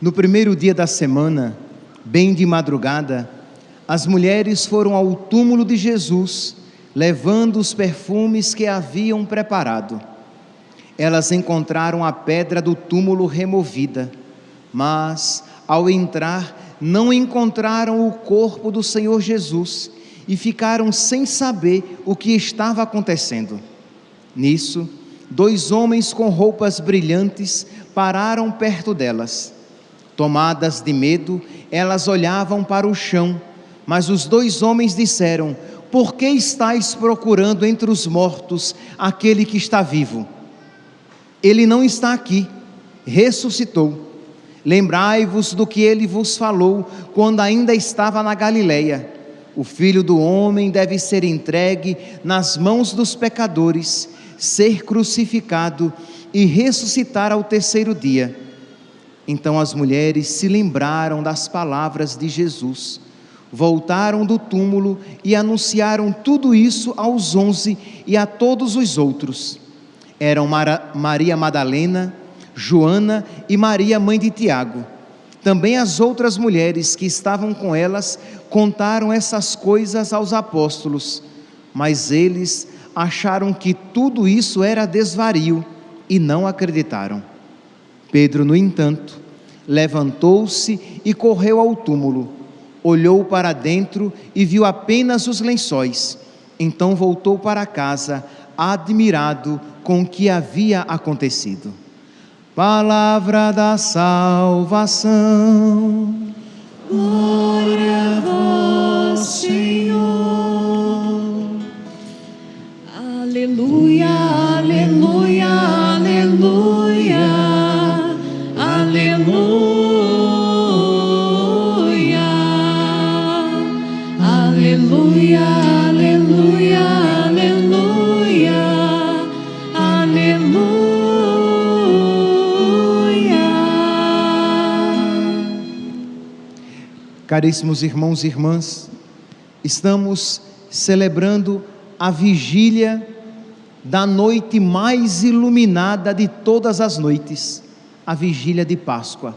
No primeiro dia da semana, bem de madrugada, as mulheres foram ao túmulo de Jesus, levando os perfumes que haviam preparado. Elas encontraram a pedra do túmulo removida, mas, ao entrar, não encontraram o corpo do Senhor Jesus e ficaram sem saber o que estava acontecendo. Nisso, dois homens com roupas brilhantes pararam perto delas. Tomadas de medo, elas olhavam para o chão, mas os dois homens disseram: Por que estáis procurando entre os mortos aquele que está vivo? Ele não está aqui, ressuscitou. Lembrai-vos do que ele vos falou quando ainda estava na Galileia. O filho do homem deve ser entregue nas mãos dos pecadores, ser crucificado e ressuscitar ao terceiro dia. Então as mulheres se lembraram das palavras de Jesus, voltaram do túmulo e anunciaram tudo isso aos onze e a todos os outros. Eram Maria Madalena, Joana e Maria, mãe de Tiago. Também as outras mulheres que estavam com elas contaram essas coisas aos apóstolos, mas eles acharam que tudo isso era desvario e não acreditaram. Pedro, no entanto, levantou-se e correu ao túmulo. Olhou para dentro e viu apenas os lençóis. Então voltou para casa, admirado com o que havia acontecido. Palavra da salvação. Glória a vós, Senhor. Caríssimos irmãos e irmãs, estamos celebrando a vigília da noite mais iluminada de todas as noites, a vigília de Páscoa,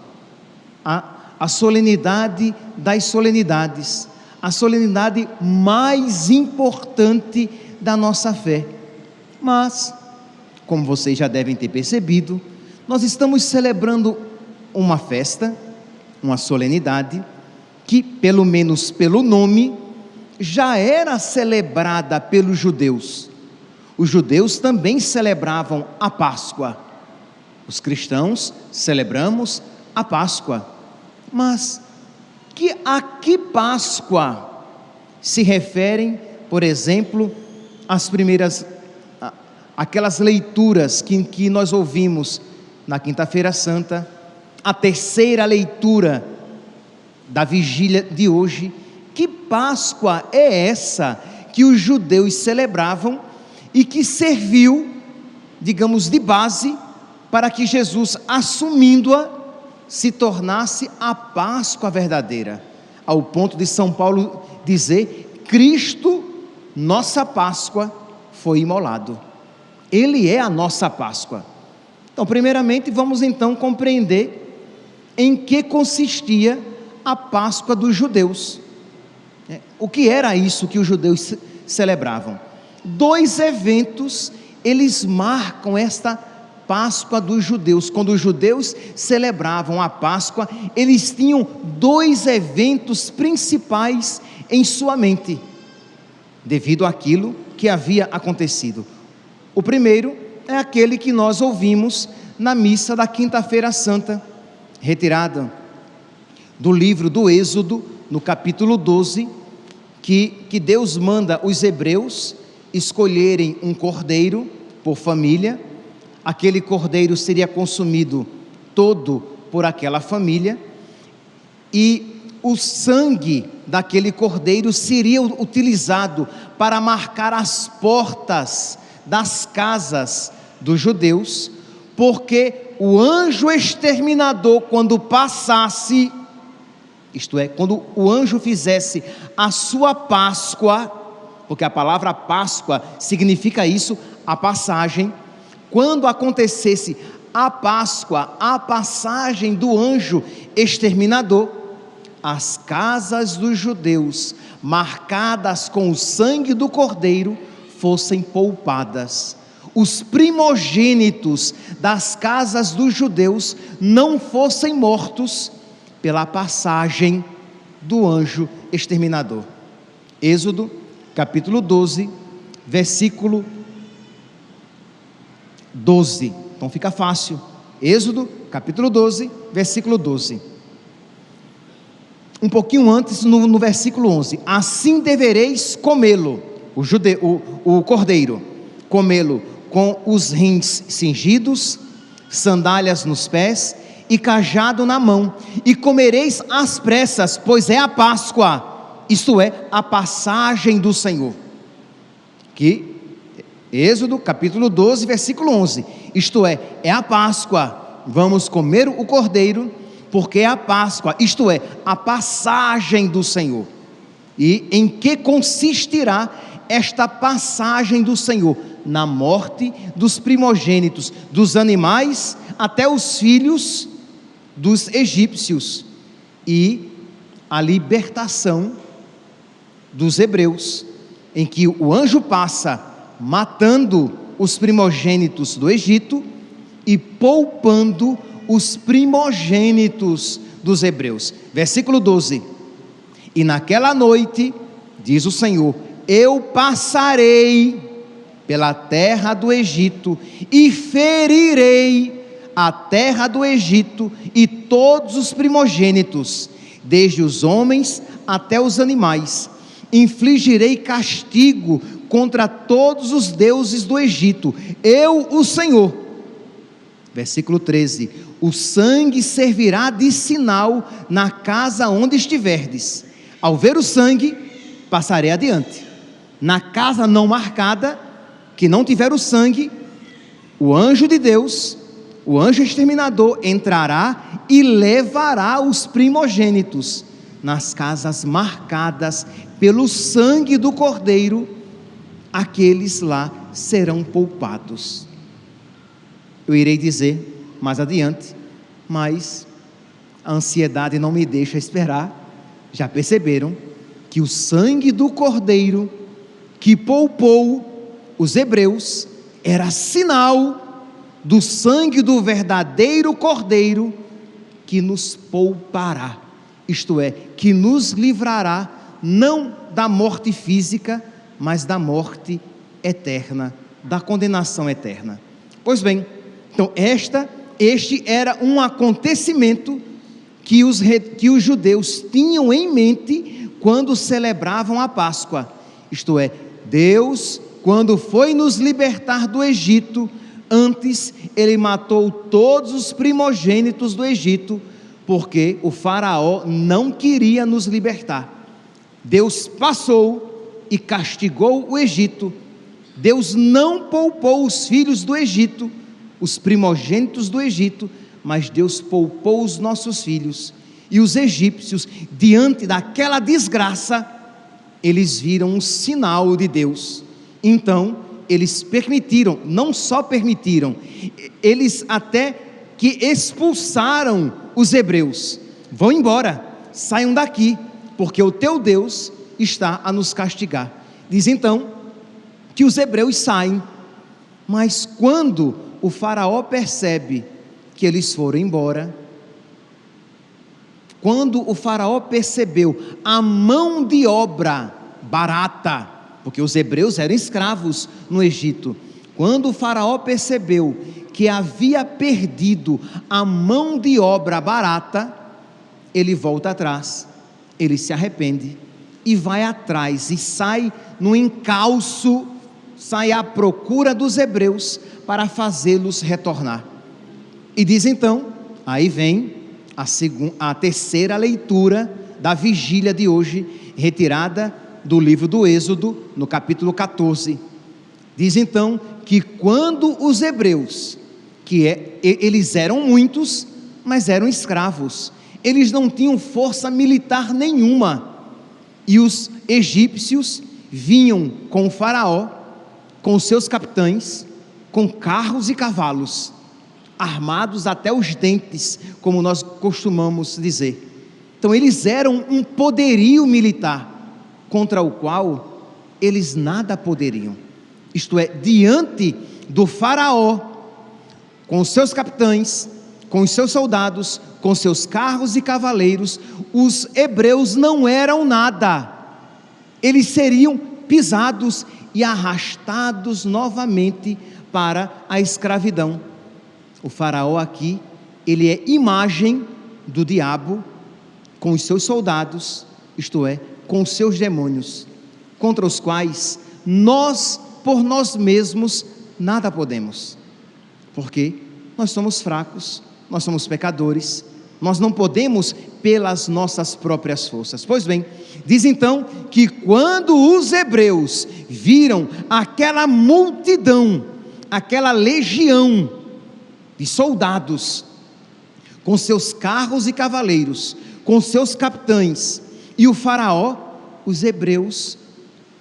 a, a solenidade das solenidades, a solenidade mais importante da nossa fé. Mas, como vocês já devem ter percebido, nós estamos celebrando uma festa, uma solenidade, que, pelo menos pelo nome, já era celebrada pelos judeus. Os judeus também celebravam a Páscoa. Os cristãos celebramos a Páscoa. Mas que a que Páscoa se referem, por exemplo, as primeiras aquelas leituras que, que nós ouvimos na quinta-feira santa, a terceira leitura da vigília de hoje. Que Páscoa é essa que os judeus celebravam e que serviu, digamos, de base para que Jesus, assumindo-a, se tornasse a Páscoa verdadeira, ao ponto de São Paulo dizer: Cristo, nossa Páscoa, foi imolado. Ele é a nossa Páscoa. Então, primeiramente, vamos então compreender em que consistia a Páscoa dos judeus. É, O que era isso que os judeus ce- celebravam? Dois eventos eles marcam esta Páscoa dos judeus. Quando os judeus celebravam a Páscoa, eles tinham dois eventos principais em sua mente, devido àquilo que havia acontecido. O primeiro é aquele que nós ouvimos na missa da Quinta-feira Santa, retirada do livro do Êxodo, no capítulo 12, que, que Deus manda os hebreus escolherem um cordeiro por família, aquele cordeiro seria consumido todo por aquela família, e o sangue daquele cordeiro seria utilizado para marcar as portas das casas dos judeus, porque o anjo exterminador, quando passasse, isto é, quando o anjo fizesse a sua Páscoa, porque a palavra Páscoa significa isso, a passagem, quando acontecesse a Páscoa, a passagem do anjo exterminador, as casas dos judeus, marcadas com o sangue do cordeiro, fossem poupadas. Os primogênitos das casas dos judeus não fossem mortos pela passagem do anjo exterminador. Êxodo, capítulo 12, versículo 12. Então fica fácil. Êxodo, capítulo 12, versículo 12. Um pouquinho antes, no, no versículo 11: Assim devereis comê-lo, o, o, o cordeiro, comê-lo com os rins cingidos, sandálias nos pés e cajado na mão, e comereis às pressas, pois é a Páscoa, isto é, a passagem do Senhor. Que Êxodo capítulo 12, versículo 11. Isto é, é a Páscoa. Vamos comer o cordeiro, porque é a Páscoa, isto é, a passagem do Senhor. E em que consistirá esta passagem do Senhor? Na morte dos primogênitos, dos animais até os filhos dos egípcios e a libertação dos hebreus, em que o anjo passa matando os primogênitos do Egito e poupando os primogênitos dos hebreus. Versículo 12: E naquela noite, diz o Senhor, eu passarei pela terra do Egito e ferirei a terra do Egito e todos os primogênitos, desde os homens até os animais. Infligirei castigo contra todos os deuses do Egito. Eu, o Senhor. Versículo 13: O sangue servirá de sinal na casa onde estiverdes. Ao ver o sangue, passarei adiante. Na casa não marcada, que não tiver o sangue, o anjo de Deus, o anjo exterminador, entrará e levará os primogênitos nas casas marcadas pelo sangue do cordeiro aqueles lá serão poupados. Eu irei dizer mais adiante, mas a ansiedade não me deixa esperar. Já perceberam que o sangue do cordeiro que poupou os hebreus era sinal do sangue do verdadeiro cordeiro que nos poupará, isto é, que nos livrará não da morte física, mas da morte eterna, da condenação eterna. Pois bem, então esta, este era um acontecimento que os, que os judeus tinham em mente quando celebravam a Páscoa. Isto é, Deus, quando foi nos libertar do Egito, antes ele matou todos os primogênitos do Egito, porque o Faraó não queria nos libertar. Deus passou e castigou o Egito, Deus não poupou os filhos do Egito, os primogênitos do Egito, mas Deus poupou os nossos filhos. E os egípcios, diante daquela desgraça, eles viram um sinal de Deus. Então, eles permitiram, não só permitiram, eles até que expulsaram os hebreus. Vão embora, saiam daqui, porque o teu Deus está a nos castigar. Diz então que os hebreus saem, mas quando o Faraó percebe que eles foram embora, quando o Faraó percebeu a mão de obra barata, porque os hebreus eram escravos no Egito, quando o Faraó percebeu que havia perdido a mão de obra barata, ele volta atrás ele se arrepende e vai atrás e sai no encalço, sai à procura dos hebreus para fazê-los retornar. E diz então, aí vem a, segunda, a terceira leitura da vigília de hoje, retirada do livro do Êxodo, no capítulo 14. Diz então que quando os hebreus, que é, eles eram muitos, mas eram escravos, eles não tinham força militar nenhuma, e os egípcios vinham com o Faraó, com seus capitães, com carros e cavalos, armados até os dentes, como nós costumamos dizer. Então, eles eram um poderio militar, contra o qual eles nada poderiam. Isto é, diante do Faraó, com os seus capitães, com os seus soldados, com seus carros e cavaleiros, os hebreus não eram nada. Eles seriam pisados e arrastados novamente para a escravidão. O faraó aqui, ele é imagem do diabo com os seus soldados, isto é, com seus demônios, contra os quais nós por nós mesmos nada podemos. Porque nós somos fracos, nós somos pecadores, nós não podemos pelas nossas próprias forças. Pois bem, diz então que quando os hebreus viram aquela multidão, aquela legião de soldados, com seus carros e cavaleiros, com seus capitães, e o Faraó, os hebreus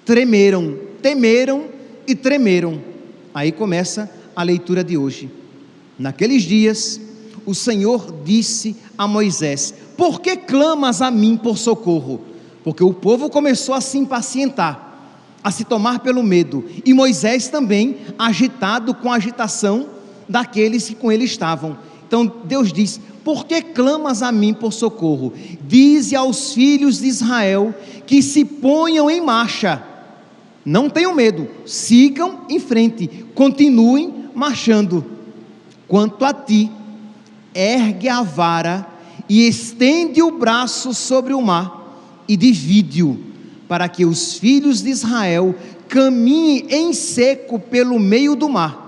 tremeram, temeram e tremeram. Aí começa a leitura de hoje. Naqueles dias, o Senhor disse a Moisés: Por que clamas a mim por socorro? Porque o povo começou a se impacientar, a se tomar pelo medo, e Moisés também agitado com a agitação daqueles que com ele estavam. Então Deus diz: Por que clamas a mim por socorro? Dize aos filhos de Israel que se ponham em marcha. Não tenham medo, sigam em frente, continuem marchando. Quanto a ti, ergue a vara e estende o braço sobre o mar e divide-o, para que os filhos de Israel caminhem em seco pelo meio do mar.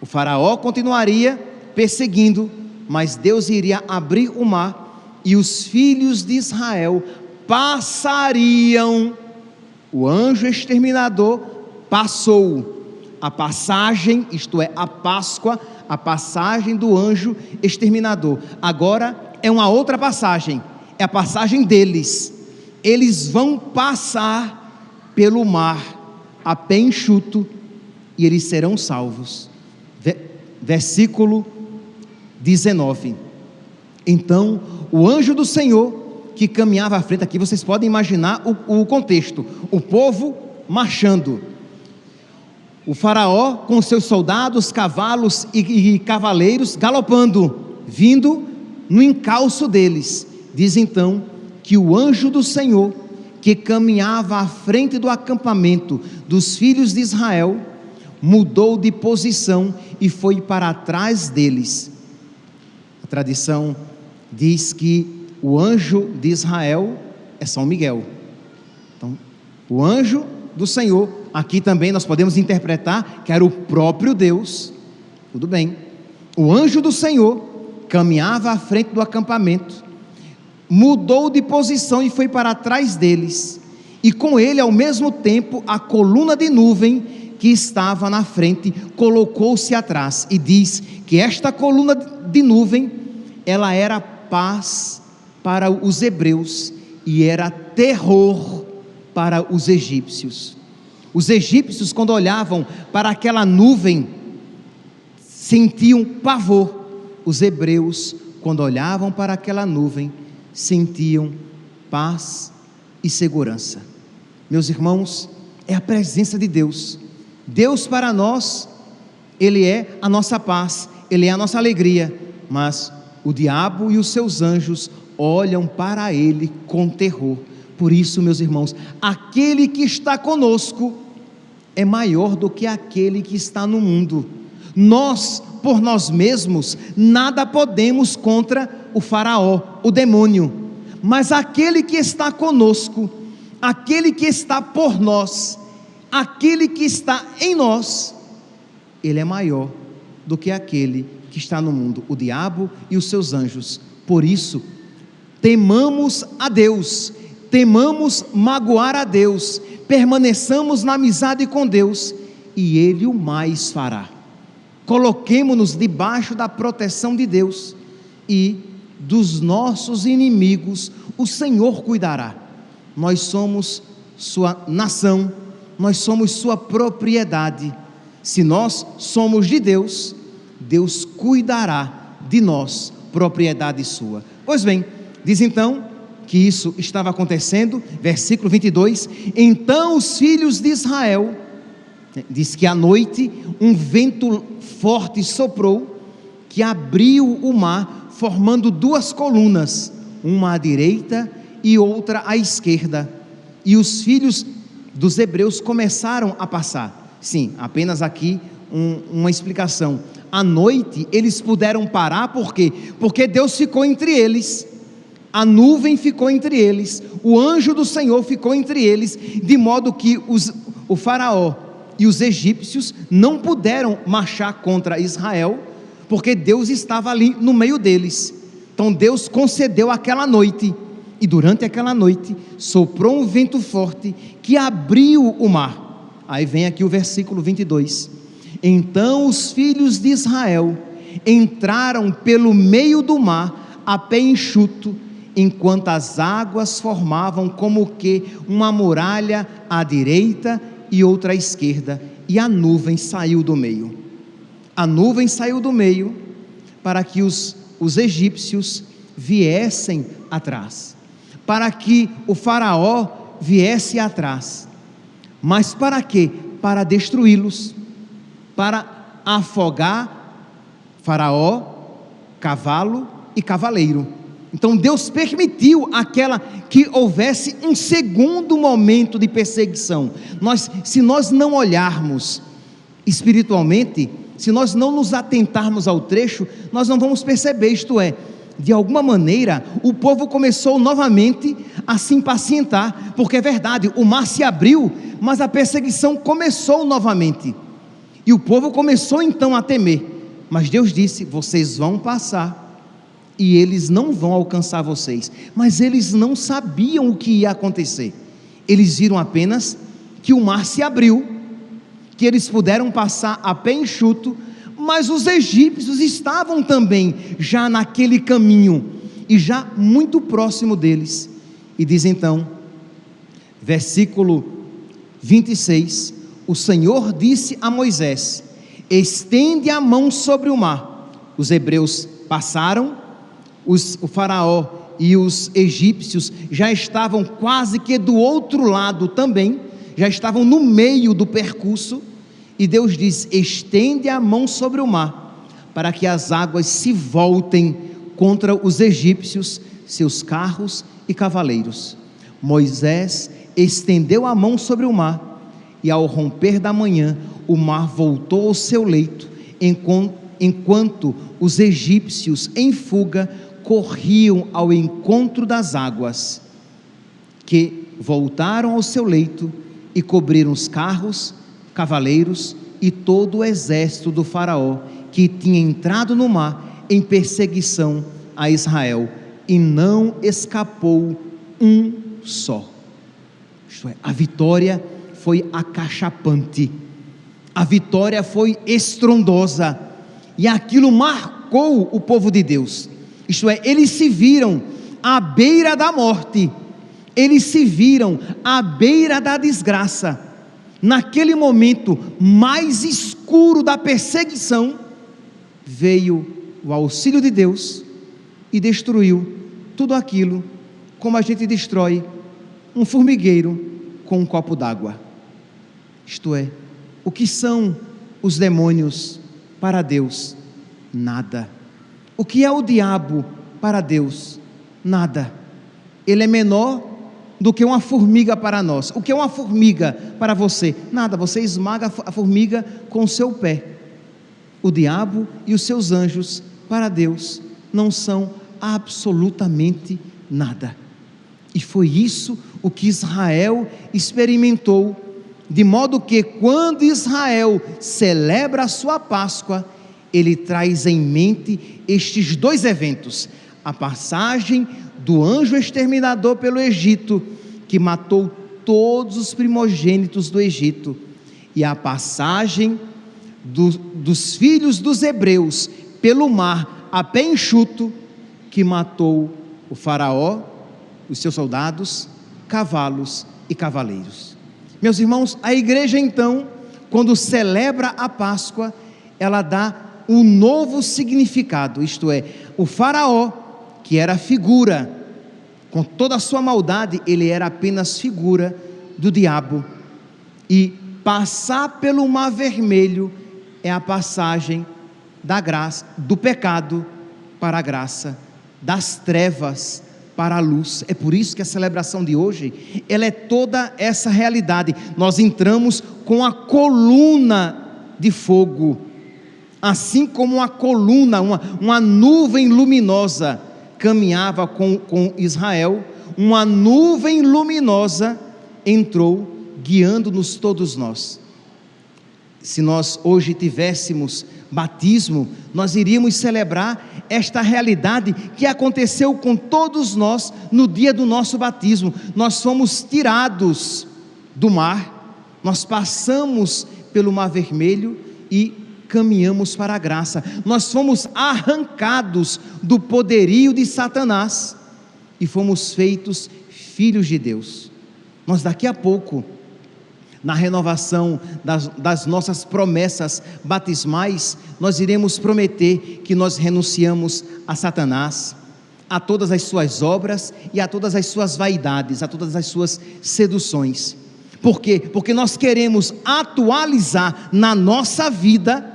O Faraó continuaria perseguindo, mas Deus iria abrir o mar e os filhos de Israel passariam. O anjo exterminador passou. A passagem, isto é, a Páscoa, a passagem do anjo exterminador. Agora é uma outra passagem, é a passagem deles. Eles vão passar pelo mar a pé enxuto e eles serão salvos. Versículo 19. Então o anjo do Senhor que caminhava à frente, aqui vocês podem imaginar o, o contexto: o povo marchando o Faraó com seus soldados, cavalos e, e cavaleiros galopando, vindo no encalço deles. Diz então que o anjo do Senhor, que caminhava à frente do acampamento dos filhos de Israel, mudou de posição e foi para trás deles. A tradição diz que o anjo de Israel é São Miguel. Então, o anjo do Senhor aqui também nós podemos interpretar que era o próprio Deus. Tudo bem. O anjo do Senhor caminhava à frente do acampamento, mudou de posição e foi para trás deles, e com ele, ao mesmo tempo, a coluna de nuvem que estava na frente colocou-se atrás, e diz que esta coluna de nuvem, ela era paz para os hebreus e era terror para os egípcios. Os egípcios, quando olhavam para aquela nuvem, sentiam pavor. Os hebreus, quando olhavam para aquela nuvem, sentiam paz e segurança. Meus irmãos, é a presença de Deus. Deus para nós, Ele é a nossa paz, Ele é a nossa alegria, mas o diabo e os seus anjos olham para Ele com terror. Por isso, meus irmãos, aquele que está conosco, é maior do que aquele que está no mundo. Nós, por nós mesmos, nada podemos contra o Faraó, o demônio, mas aquele que está conosco, aquele que está por nós, aquele que está em nós, ele é maior do que aquele que está no mundo, o diabo e os seus anjos. Por isso, temamos a Deus, temamos magoar a Deus, permaneçamos na amizade com Deus e Ele o mais fará. Coloquemo-nos debaixo da proteção de Deus e dos nossos inimigos o Senhor cuidará. Nós somos Sua nação, nós somos Sua propriedade. Se nós somos de Deus, Deus cuidará de nós, propriedade sua. Pois bem, diz então que isso estava acontecendo, versículo 22. Então os filhos de Israel, diz que à noite um vento forte soprou, que abriu o mar, formando duas colunas, uma à direita e outra à esquerda. E os filhos dos hebreus começaram a passar. Sim, apenas aqui um, uma explicação. À noite eles puderam parar, por quê? Porque Deus ficou entre eles. A nuvem ficou entre eles, o anjo do Senhor ficou entre eles, de modo que os, o Faraó e os egípcios não puderam marchar contra Israel, porque Deus estava ali no meio deles. Então Deus concedeu aquela noite, e durante aquela noite soprou um vento forte que abriu o mar. Aí vem aqui o versículo 22. Então os filhos de Israel entraram pelo meio do mar a pé enxuto, enquanto as águas formavam como que uma muralha à direita e outra à esquerda, e a nuvem saiu do meio. A nuvem saiu do meio para que os, os egípcios viessem atrás, para que o Faraó viesse atrás. Mas para quê? Para destruí-los para afogar Faraó, cavalo e cavaleiro. Então Deus permitiu aquela que houvesse um segundo momento de perseguição. Nós, se nós não olharmos espiritualmente, se nós não nos atentarmos ao trecho, nós não vamos perceber, isto é, de alguma maneira, o povo começou novamente a se impacientar, porque é verdade, o mar se abriu, mas a perseguição começou novamente. E o povo começou então a temer. Mas Deus disse: Vocês vão passar e eles não vão alcançar vocês. Mas eles não sabiam o que ia acontecer. Eles viram apenas que o mar se abriu, que eles puderam passar a pé enxuto, mas os egípcios estavam também já naquele caminho e já muito próximo deles. E diz então, versículo 26: o Senhor disse a Moisés: estende a mão sobre o mar. Os hebreus passaram, os, o Faraó e os egípcios já estavam quase que do outro lado também, já estavam no meio do percurso, e Deus diz: estende a mão sobre o mar, para que as águas se voltem contra os egípcios, seus carros e cavaleiros. Moisés estendeu a mão sobre o mar e ao romper da manhã o mar voltou ao seu leito, enquanto os egípcios em fuga corriam ao encontro das águas, que voltaram ao seu leito e cobriram os carros, cavaleiros e todo o exército do Faraó, que tinha entrado no mar em perseguição a Israel, e não escapou um só. Isto é, a vitória foi acachapante, a vitória foi estrondosa, e aquilo marcou o povo de Deus. Isto é, eles se viram à beira da morte, eles se viram à beira da desgraça. Naquele momento mais escuro da perseguição, veio o auxílio de Deus e destruiu tudo aquilo, como a gente destrói um formigueiro com um copo d'água. Isto é, o que são os demônios para Deus? Nada. O que é o diabo para Deus? Nada. Ele é menor do que uma formiga para nós. O que é uma formiga para você? Nada, você esmaga a formiga com o seu pé. O diabo e os seus anjos para Deus não são absolutamente nada. E foi isso o que Israel experimentou, de modo que quando Israel celebra a sua Páscoa, ele traz em mente estes dois eventos: a passagem do anjo exterminador pelo Egito, que matou todos os primogênitos do Egito, e a passagem do, dos filhos dos hebreus pelo mar a pé enxuto, que matou o Faraó, os seus soldados, cavalos e cavaleiros. Meus irmãos, a igreja então, quando celebra a Páscoa, ela dá um novo significado, isto é, o Faraó, que era figura, com toda a sua maldade, ele era apenas figura do diabo. E passar pelo mar vermelho é a passagem da graça, do pecado para a graça, das trevas para a luz. É por isso que a celebração de hoje, ela é toda essa realidade. Nós entramos com a coluna de fogo, assim como uma coluna, uma, uma nuvem luminosa caminhava com, com Israel, uma nuvem luminosa entrou guiando-nos todos nós. Se nós hoje tivéssemos batismo, nós iríamos celebrar esta realidade que aconteceu com todos nós no dia do nosso batismo. Nós fomos tirados do mar, nós passamos pelo Mar Vermelho e caminhamos para a graça. Nós fomos arrancados do poderio de Satanás e fomos feitos filhos de Deus. Nós daqui a pouco na renovação das, das, nossas promessas batismais, nós iremos prometer que nós renunciamos a Satanás, a todas as suas obras e a todas as suas vaidades, a todas as suas seduções. Por quê? Porque nós queremos atualizar na nossa vida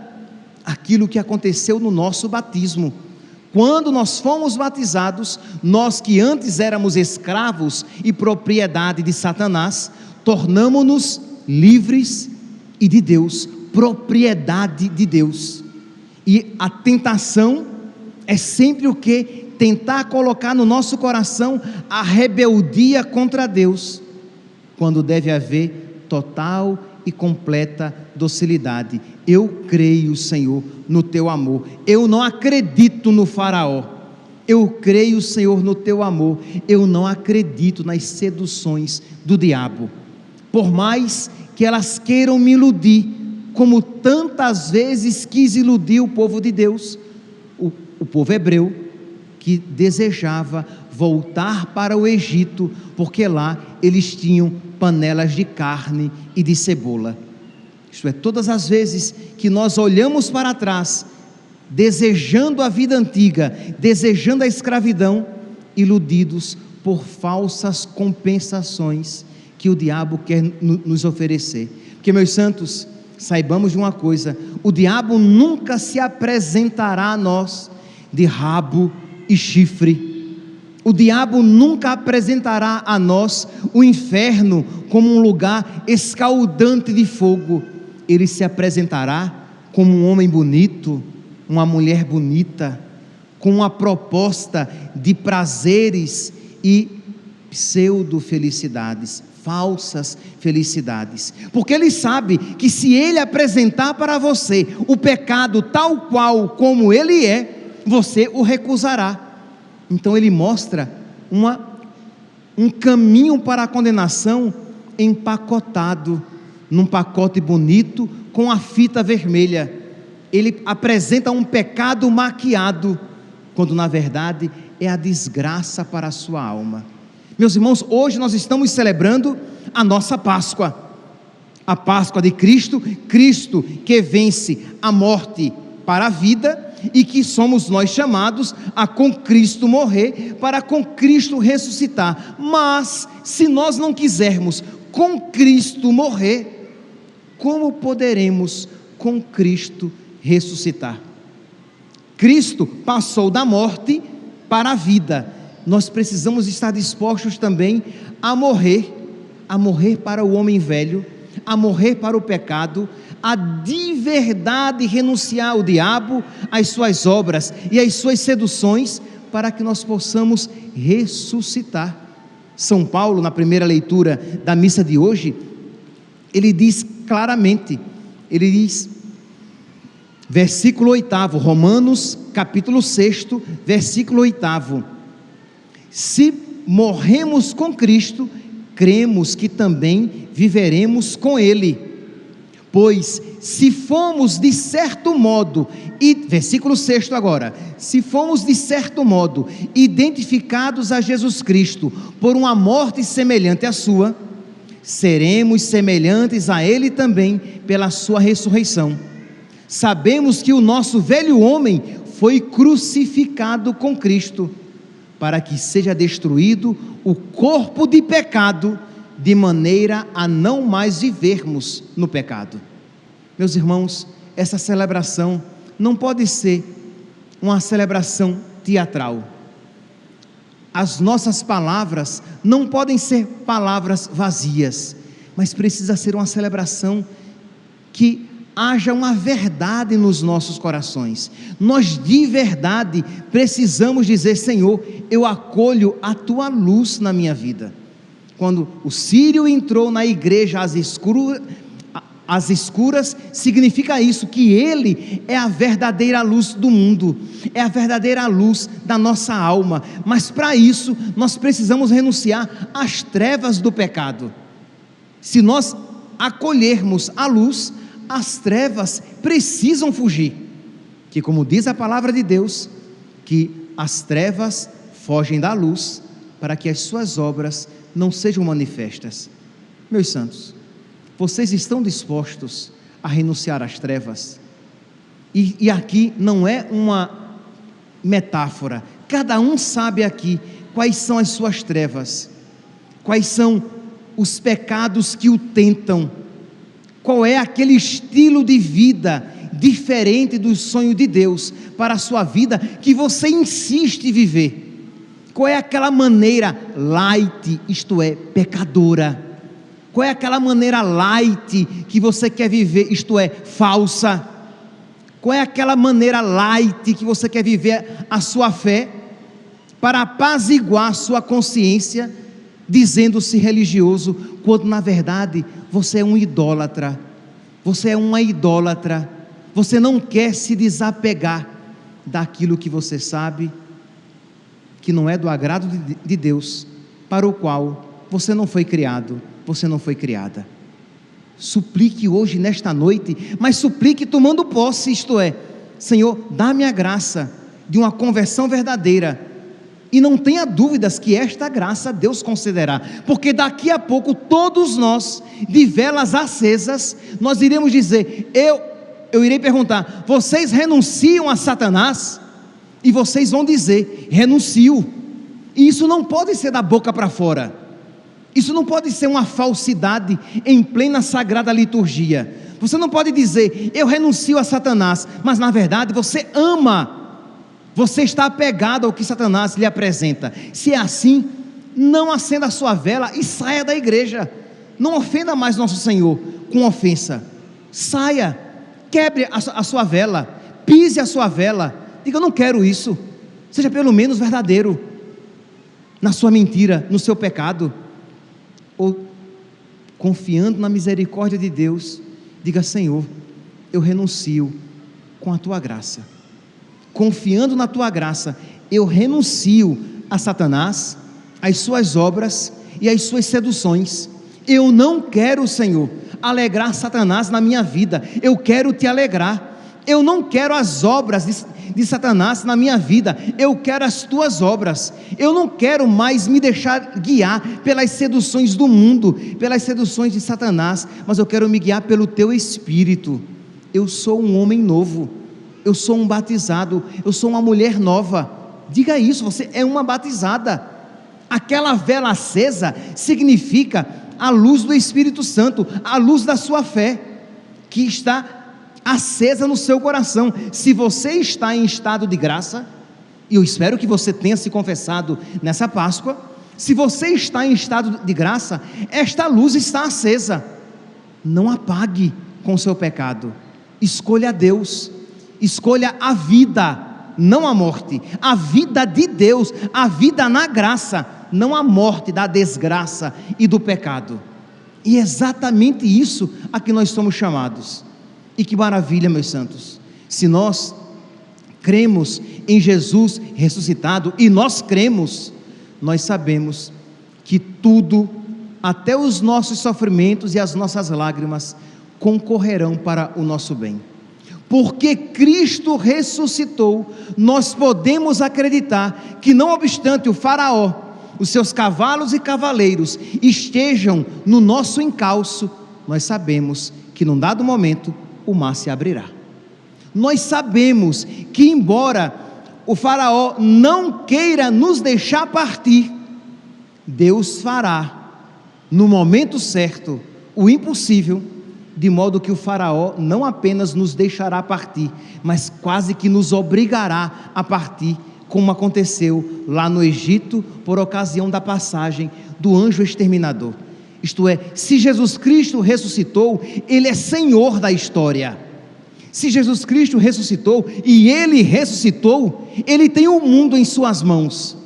aquilo que aconteceu no nosso batismo. Quando nós fomos batizados, nós que antes éramos escravos e propriedade de Satanás, tornamos-nos livres e de Deus, propriedade de Deus. E a tentação é sempre o que? Tentar colocar no nosso coração a rebeldia contra Deus, quando deve haver total e completa docilidade. Eu creio, Senhor, no teu amor. Eu não acredito no Faraó. Eu creio, Senhor, no teu amor. Eu não acredito nas seduções do diabo. Por mais que elas queiram me iludir, como tantas vezes quis iludir o povo de Deus, o, o povo hebreu, que desejava voltar para o Egito, porque lá eles tinham panelas de carne e de cebola. Isto é, todas as vezes que nós olhamos para trás, desejando a vida antiga, desejando a escravidão, iludidos por falsas compensações que o diabo quer nos oferecer. Porque, meus santos, saibamos de uma coisa: o diabo nunca se apresentará a nós de rabo e chifre. O diabo nunca apresentará a nós o inferno como um lugar escaldante de fogo. Ele se apresentará como um homem bonito, uma mulher bonita, com uma proposta de prazeres e pseudo-felicidades falsas felicidades, porque ele sabe que se ele apresentar para você o pecado tal qual como ele é, você o recusará. Então ele mostra uma, um caminho para a condenação empacotado num pacote bonito com a fita vermelha. Ele apresenta um pecado maquiado, quando na verdade é a desgraça para a sua alma. Meus irmãos, hoje nós estamos celebrando a nossa Páscoa, a Páscoa de Cristo, Cristo que vence a morte para a vida e que somos nós chamados a com Cristo morrer para com Cristo ressuscitar. Mas se nós não quisermos com Cristo morrer, como poderemos com Cristo ressuscitar? Cristo passou da morte para a vida nós precisamos estar dispostos também a morrer, a morrer para o homem velho, a morrer para o pecado, a de verdade renunciar ao diabo, às suas obras e às suas seduções, para que nós possamos ressuscitar. São Paulo, na primeira leitura da missa de hoje, ele diz claramente, ele diz, versículo 8, Romanos capítulo 6, versículo 8: Se morremos com Cristo, cremos que também viveremos com Ele. Pois se fomos de certo modo, e versículo 6 agora, se fomos de certo modo identificados a Jesus Cristo por uma morte semelhante à sua, seremos semelhantes a ele também pela sua ressurreição. Sabemos que o nosso velho homem foi crucificado com Cristo, para que seja destruído o corpo de pecado de maneira a não mais vivermos no pecado. Meus irmãos, essa celebração não pode ser uma celebração teatral. As nossas palavras não podem ser palavras vazias, mas precisa ser uma celebração que haja uma verdade nos nossos corações. Nós de verdade precisamos dizer: Senhor, eu acolho a tua luz na minha vida quando o sírio entrou na igreja às escuras, às escuras, significa isso, que ele é a verdadeira luz do mundo, é a verdadeira luz da nossa alma, mas para isso nós precisamos renunciar às trevas do pecado. Se nós acolhermos a luz, as trevas precisam fugir. Que como diz a palavra de Deus, que as trevas fogem da luz para que as suas obras não sejam manifestas. Meus santos, vocês estão dispostos a renunciar às trevas? E, e aqui não é uma metáfora, cada um sabe aqui quais são as suas trevas, quais são os pecados que o tentam, qual é aquele estilo de vida diferente do sonho de Deus para a sua vida que você insiste em viver. Qual é aquela maneira light, isto é, pecadora? Qual é aquela maneira light que você quer viver, isto é, falsa? Qual é aquela maneira light que você quer viver a sua fé para apaziguar sua consciência, dizendo-se religioso, quando na verdade você é um idólatra? Você é uma idólatra. Você não quer se desapegar daquilo que você sabe que não é do agrado de Deus, para o qual você não foi criado, você não foi criada. Suplique hoje, nesta noite, mas suplique tomando posse, isto é, Senhor, dá-me a graça de uma conversão verdadeira. E não tenha dúvidas que esta graça Deus concederá, porque daqui a pouco todos nós, de velas acesas, nós iremos dizer: Eu, eu irei perguntar, vocês renunciam a Satanás? E vocês vão dizer: renuncio. E isso não pode ser da boca para fora. Isso não pode ser uma falsidade em plena sagrada liturgia. Você não pode dizer, eu renuncio a Satanás, mas na verdade você ama. Você está apegado ao que Satanás lhe apresenta. Se é assim, não acenda a sua vela e saia da igreja. Não ofenda mais nosso Senhor com ofensa. Saia, quebre a sua vela, pise a sua vela Diga, eu não quero isso. Seja pelo menos verdadeiro na sua mentira, no seu pecado. Ou confiando na misericórdia de Deus, diga, Senhor, eu renuncio com a tua graça. Confiando na tua graça, eu renuncio a Satanás, às suas obras e às suas seduções. Eu não quero, Senhor, alegrar Satanás na minha vida, eu quero te alegrar. Eu não quero as obras de, de Satanás na minha vida, eu quero as tuas obras. Eu não quero mais me deixar guiar pelas seduções do mundo, pelas seduções de Satanás, mas eu quero me guiar pelo teu espírito. Eu sou um homem novo, eu sou um batizado, eu sou uma mulher nova. Diga isso, você é uma batizada. Aquela vela acesa significa a luz do Espírito Santo, a luz da sua fé, que está acesa no seu coração. Se você está em estado de graça, e eu espero que você tenha se confessado nessa Páscoa, se você está em estado de graça, esta luz está acesa. Não apague com seu pecado. Escolha Deus, escolha a vida, não a morte, a vida de Deus, a vida na graça. não a morte da desgraça e do pecado. E é exatamente isso a que nós somos chamados. E que maravilha, meus santos. Se nós cremos em Jesus ressuscitado e nós cremos, nós sabemos que tudo, até os nossos sofrimentos e as nossas lágrimas, concorrerão para o nosso bem. Porque Cristo ressuscitou, nós podemos acreditar que, não obstante o Faraó, os seus cavalos e cavaleiros estejam no nosso encalço, nós sabemos que num dado momento o mar se abrirá. Nós sabemos que, embora o Faraó não queira nos deixar partir, Deus fará, no momento certo, o impossível, de modo que o Faraó não apenas nos deixará partir, mas quase que nos obrigará a partir como aconteceu lá no Egito por ocasião da passagem do anjo exterminador. Isto é, se Jesus Cristo ressuscitou, Ele é Senhor da história. Se Jesus Cristo ressuscitou e Ele ressuscitou, Ele tem o mundo em Suas mãos.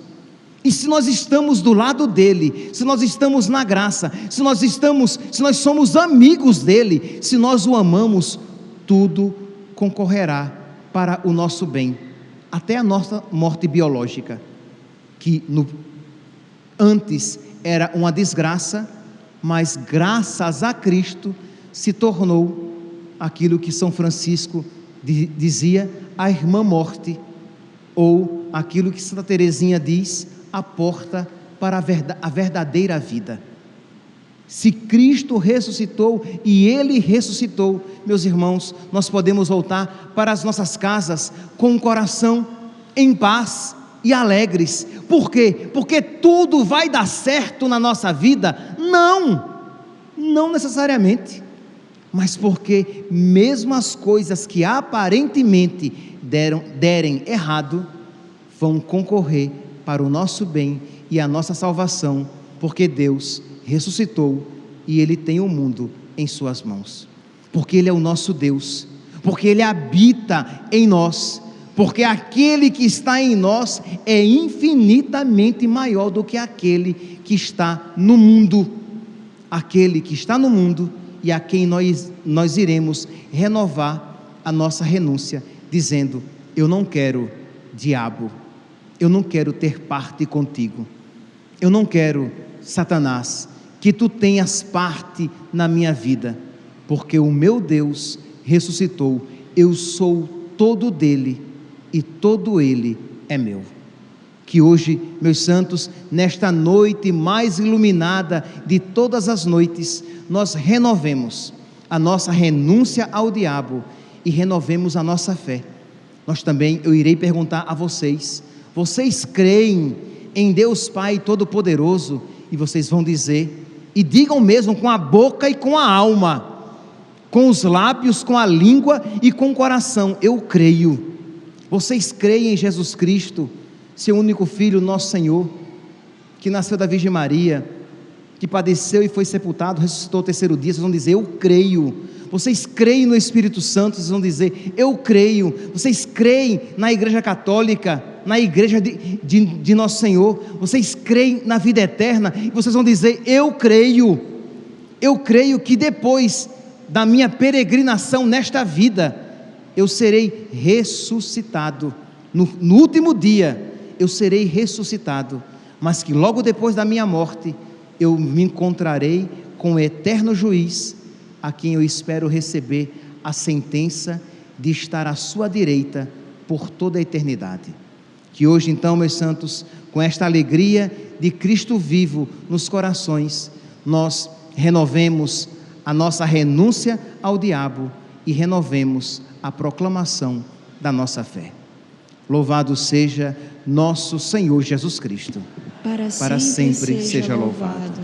E se nós estamos do lado dele, se nós estamos na graça, se nós estamos, se nós somos amigos dele, se nós o amamos, tudo concorrerá para o nosso bem até a nossa morte biológica, que no, antes era uma desgraça, mas graças a Cristo se tornou aquilo que São Francisco dizia, a irmã morte, ou aquilo que Santa Teresinha diz, a porta para a verdadeira vida. Se Cristo ressuscitou e Ele ressuscitou, meus irmãos, nós podemos voltar para as nossas casas com o coração em paz e alegres. Por quê? Porque tudo vai dar certo na nossa vida? Não, não necessariamente. Mas porque, mesmo as coisas que aparentemente deram, derem errado, vão concorrer para o nosso bem e a nossa salvação, porque Deus ressuscitou e Ele tem o mundo em Suas mãos. Porque Ele é o nosso Deus, porque Ele habita em nós, porque aquele que está em nós é infinitamente maior do que aquele que está no mundo. Aquele que está no mundo e a quem nós, nós iremos renovar a nossa renúncia, dizendo: Eu não quero, diabo, eu não quero ter parte contigo, eu não quero, Satanás, que tu tenhas parte na minha vida, porque o meu Deus ressuscitou, eu sou todo dele e todo ele é meu. Que hoje, meus santos, nesta noite mais iluminada de todas as noites, nós renovemos a nossa renúncia ao diabo e renovemos a nossa fé. Nós também, eu irei perguntar a vocês: vocês creem em Deus Pai Todo-Poderoso? E vocês vão dizer: e digam mesmo com a boca e com a alma, com os lábios, com a língua e com o coração: Eu creio. Vocês creem em Jesus Cristo, seu único Filho, nosso Senhor, que nasceu da Virgem Maria, que padeceu e foi sepultado, ressuscitou ao terceiro dia. Vocês vão dizer: Eu creio. Vocês creem no Espírito Santo, vocês vão dizer: Eu creio. Vocês creem na Igreja Católica, na Igreja de, de, de Nosso Senhor. Vocês creem na vida eterna. E vocês vão dizer: Eu creio. Eu creio que depois da minha peregrinação nesta vida, eu serei ressuscitado. No, no último dia, eu serei ressuscitado. Mas que logo depois da minha morte, eu me encontrarei com o eterno juiz a quem eu espero receber a sentença de estar à sua direita por toda a eternidade. Que hoje, então, meus santos, com esta alegria de Cristo vivo nos corações, nós renovemos a nossa renúncia ao diabo e renovemos a proclamação da nossa fé. Louvado seja nosso Senhor Jesus Cristo. Para sempre, Para sempre seja, seja louvado.